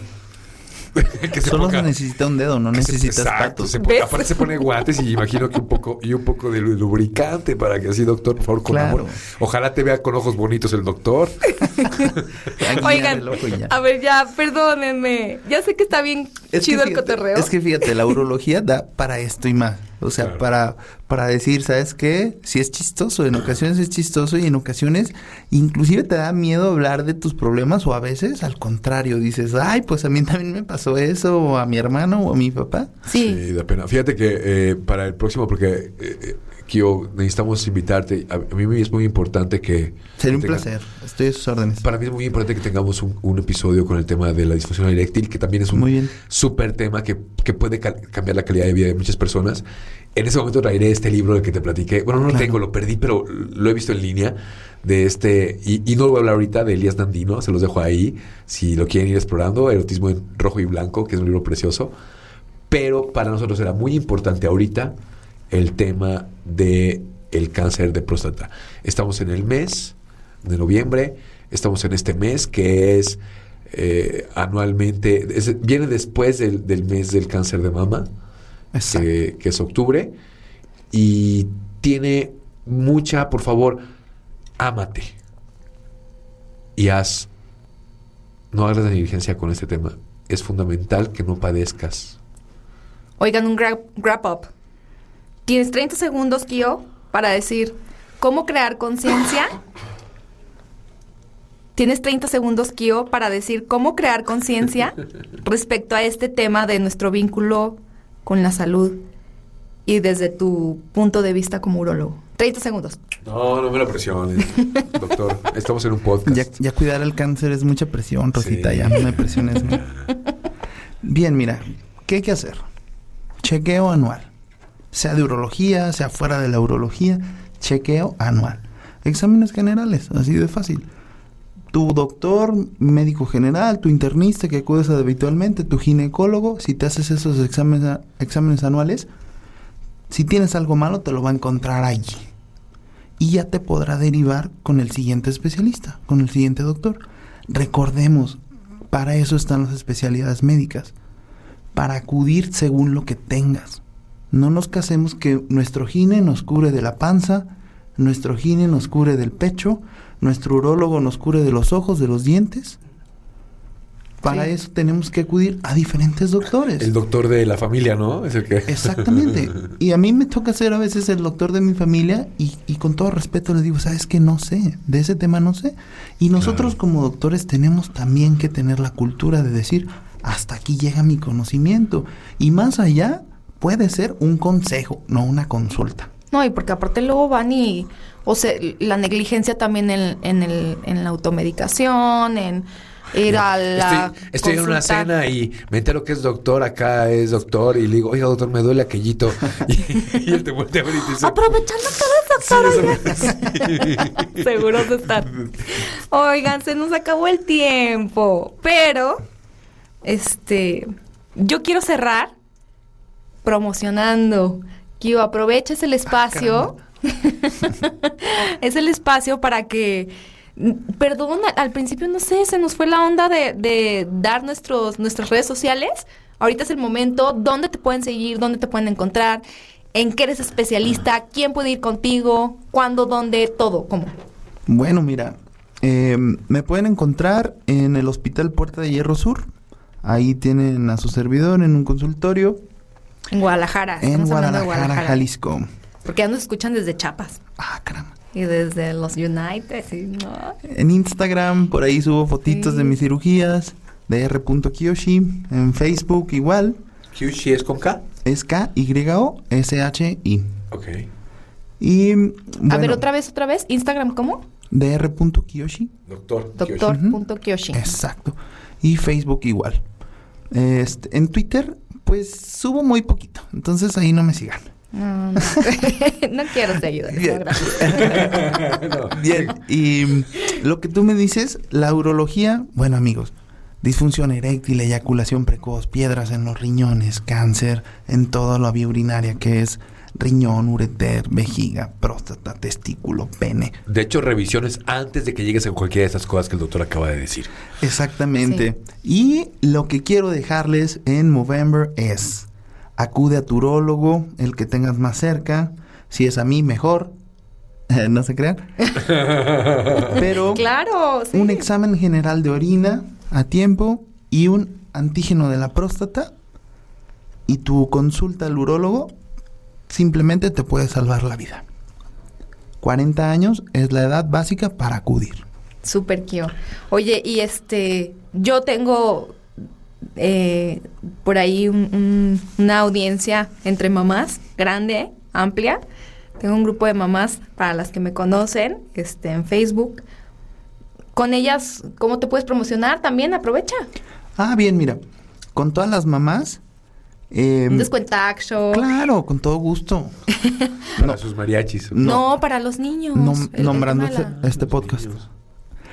que se Solo ponga- se necesita un dedo, no que se- necesitas exacto, se pone- aparte se pone guantes y imagino que un poco y un poco de lubricante para que así, doctor, por favor, con Claro. amor. Ojalá te vea con ojos bonitos el doctor. Oigan, el ojo y ya. a ver, ya, perdónenme. Ya sé que está bien Es chido el cotorreo. Es que fíjate, la urología da para esto y más. O sea, Claro. para, para decir, ¿sabes qué? Si es chistoso, en ocasiones es chistoso y en ocasiones inclusive te da miedo hablar de tus problemas o a veces al contrario, dices, ay, pues a mí también me pasó eso o a mi hermano o a mi papá. Sí. da pena. Fíjate que eh, para el próximo, porque eh, eh, Kio, necesitamos invitarte. A, mí es muy importante que... Sería un tenga- placer. Estoy a sus órdenes. Para mí es muy importante que tengamos un, un episodio con el tema de la disfunción eréctil, que también es un súper tema que, que puede cambiar la calidad de vida de muchas personas. En ese momento traeré este libro del que te platiqué. Bueno, no lo tengo, lo perdí, pero lo he visto en línea. De este, y, y no lo voy a hablar ahorita de Elías Nandino, se los dejo ahí. Si lo quieren ir explorando, Erotismo en Rojo y Blanco, que es un libro precioso. Pero para nosotros era muy importante ahorita el tema de el cáncer de próstata. Estamos en el mes de noviembre, estamos en este mes que es eh, anualmente, es- viene después del, del mes del cáncer de mama, que, que es octubre, y tiene mucha, por favor, ámate y haz, no hagas la negligencia con este tema. Es fundamental que no padezcas. Oigan, un grab, grab up. Tienes 30 segundos, Kio, para decir cómo crear conciencia. Tienes 30 segundos, Kio, para decir cómo crear conciencia respecto a este tema de nuestro vínculo con la salud y desde tu punto de vista como urólogo. 30 segundos. No, no me lo presiones, doctor. Estamos en un podcast. Ya, ya cuidar el cáncer es mucha presión, Rosita, Sí. ya no me presiones. ¿no? Bien, mira, ¿qué hay que hacer? Chequeo anual. Sea de urología, sea fuera de la urología, chequeo anual. Exámenes generales, así de fácil. Tu doctor, médico general, tu internista que acudes habitualmente, tu ginecólogo, si te haces esos exámenes, exámenes anuales, si tienes algo malo te lo va a encontrar allí y ya te podrá derivar con el siguiente especialista, con el siguiente doctor. Recordemos, para eso están las especialidades médicas, para acudir según lo que tengas. No nos casemos que nuestro gine nos cure de la panza, nuestro gine nos cure del pecho, nuestro urólogo nos cure de los ojos, de los dientes. Para Sí. eso tenemos que acudir a diferentes doctores. El doctor de la familia, ¿no? Es el que. Exactamente. Y a mí me toca ser a veces el doctor de mi familia y, y con todo respeto les digo, sabes que no sé, de ese tema no sé. Y nosotros Claro. como doctores tenemos también que tener la cultura de decir, hasta aquí llega mi conocimiento. Y más allá puede ser un consejo, no una consulta. No, y porque aparte luego van y, o sea, la negligencia también en, en, el, en la automedicación, en ir a la Estoy, estoy en una cena y me entero que es doctor, acá es doctor, y le digo, oiga, doctor, me duele aquellito. y, y él te voltea a ver y dice, Aprovechando toda esa Seguros de estar. Oigan, se nos acabó el tiempo. Pero, este, yo quiero cerrar promocionando. Kio, aproveches el espacio. es el espacio para que perdón, al principio no sé, se nos fue la onda de, de, dar nuestros, nuestras redes sociales. Ahorita es el momento, dónde te pueden seguir, dónde te pueden encontrar, en qué eres especialista, quién puede ir contigo, cuándo, dónde, todo, cómo. Bueno, mira, eh, me pueden encontrar en el Hospital Puerta de Hierro Sur. Ahí tienen a su servidor en un consultorio. En Guadalajara. En Guadalajara, Guadalajara, Jalisco. Porque ya nos escuchan desde Chiapas. Ah, caramba. Y desde los United, ¿sí? ¿no? En Instagram, por ahí subo fotitos sí. de mis cirugías, de R.Kiyoshi. En Facebook igual. ¿Kiyoshi es con K? Es K-Y-O-S-H-I. Ok. Y. Bueno, A ver, otra vez, otra vez. Instagram, ¿cómo? DR.Kiyoshi. Doctor. Doctor.Kiyoshi. Exacto. Y Facebook igual. Este, en Twitter, pues subo muy poquito. Entonces ahí no me sigan. No, no. no quiero seguidores. Bien. No, Bien. Y lo que tú me dices, la urología, bueno amigos, disfunción eréctil, eyaculación precoz, piedras en los riñones, cáncer en toda la vía urinaria que es riñón, ureter, vejiga, próstata, testículo, pene. De hecho, revisiones antes de que llegues a cualquiera de esas cosas que el doctor acaba de decir. Exactamente. Sí. Y lo que quiero dejarles en Movember es acude a tu urólogo, el que tengas más cerca. Si es a mí, mejor. no se crean. Pero claro, sí. un examen general de orina a tiempo y un antígeno de la próstata y tu consulta al urólogo simplemente te puede salvar la vida. 40 años es la edad básica para acudir. Super Kio. Oye, y este, yo tengo eh, por ahí un, un, una audiencia entre mamás grande, amplia. Tengo un grupo de mamás para las que me conocen este, en Facebook. Con ellas, ¿cómo te puedes promocionar también? Aprovecha. Ah, bien, mira. Con todas las mamás. Eh, un descuentaxo. Claro, con todo gusto. para no, sus mariachis. No, no, para los niños. No, el, nombrando este, este podcast.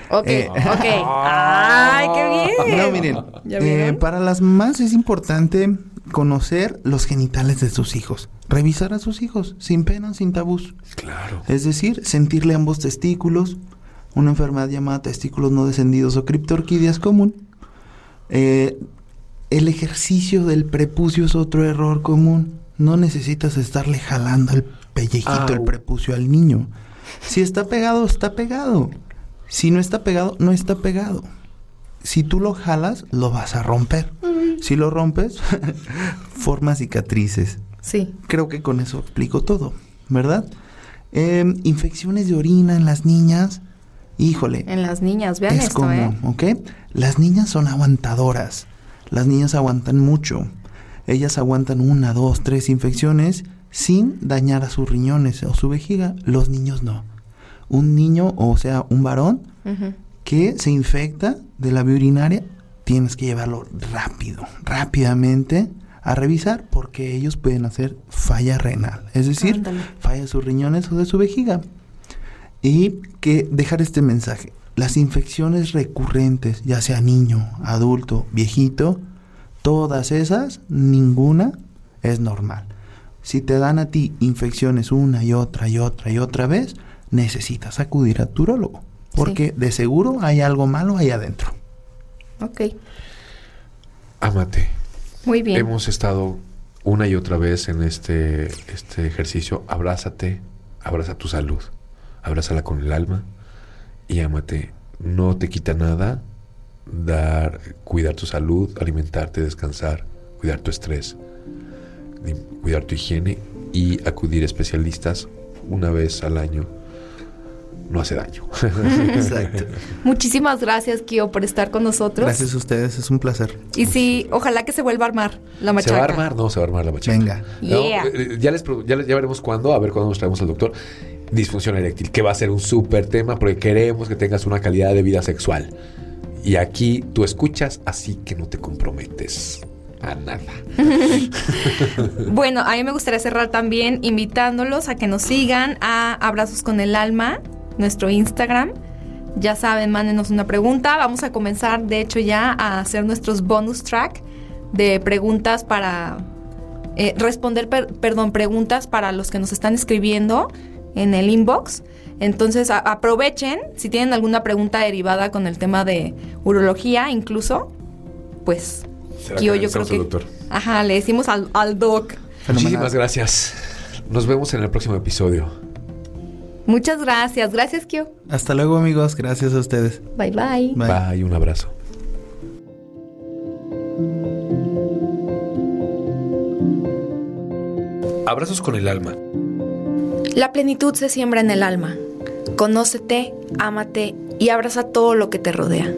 Ok, eh, ok. ¡Ay, qué bien! No, miren, eh, para las mamás es importante conocer los genitales de sus hijos. Revisar a sus hijos, sin pena, sin tabús. Claro. Es decir, sentirle ambos testículos, una enfermedad llamada testículos no descendidos o criptorquidia común. Eh, el ejercicio del prepucio es otro error común. No necesitas estarle jalando el pellejito, el prepucio al niño. Si está pegado, está pegado. Si no está pegado, no está pegado. Si tú lo jalas, lo vas a romper. Si lo rompes, forma cicatrices. Sí. Creo que con eso explico todo, ¿verdad? Eh, infecciones de orina en las niñas, híjole. En las niñas, vean es esto, común, ¿eh? ¿ok? Las niñas son aguantadoras. Las niñas aguantan mucho. Ellas aguantan una, dos, tres infecciones sin dañar a sus riñones o su vejiga. Los niños no un niño, o sea, un varón, uh -huh. que se infecta de la vía urinaria, tienes que llevarlo rápido, rápidamente a revisar porque ellos pueden hacer falla renal, es decir, Ándale. falla de sus riñones o de su vejiga. Y que dejar este mensaje, las infecciones recurrentes, ya sea niño, adulto, viejito, todas esas, ninguna es normal. Si te dan a ti infecciones una y otra y otra y otra vez, necesitas acudir a tu urólogo. Porque sí. de seguro hay algo malo ahí adentro. Ok. Amate. Muy bien. Hemos estado una y otra vez en este, este ejercicio. Abrázate, abraza tu salud, abrázala con el alma y ámate. No te quita nada dar, cuidar tu salud, alimentarte, descansar, cuidar tu estrés, cuidar tu higiene y acudir a especialistas una vez al año no hace daño. Exacto. Muchísimas gracias, Kio, por estar con nosotros. Gracias a ustedes, es un placer. Y sí, ojalá que se vuelva a armar la machaca. ¿Se va a armar? No, se va a armar la machaca. Venga. No, Yeah. eh, ya, les, pro- ya, les- ya veremos cuándo, a ver cuándo nos traemos al doctor. Disfunción eréctil, que va a ser un súper tema porque queremos que tengas una calidad de vida sexual. Y aquí tú escuchas, así que no te comprometes. A nada. bueno, a mí me gustaría cerrar también invitándolos a que nos sigan a Abrazos con el Alma, nuestro Instagram. Ya saben, mándenos una pregunta. Vamos a comenzar, de hecho, ya a hacer nuestros bonus track de preguntas para eh, responder, perdón, preguntas para los que nos están escribiendo en el inbox. Entonces aprovechen, si tienen alguna pregunta derivada con el tema de urología incluso, pues yo, yo creo que... Doctor. Ajá, le decimos al, al doc. Muchísimas gracias. Nos vemos en el próximo episodio. Muchas gracias. Gracias, Kio. Hasta luego, amigos. Gracias a ustedes. Bye, bye. Bye, bye un abrazo. Abrazos con el alma. La plenitud se siembra en el alma. Conócete, ámate y abraza todo lo que te rodea.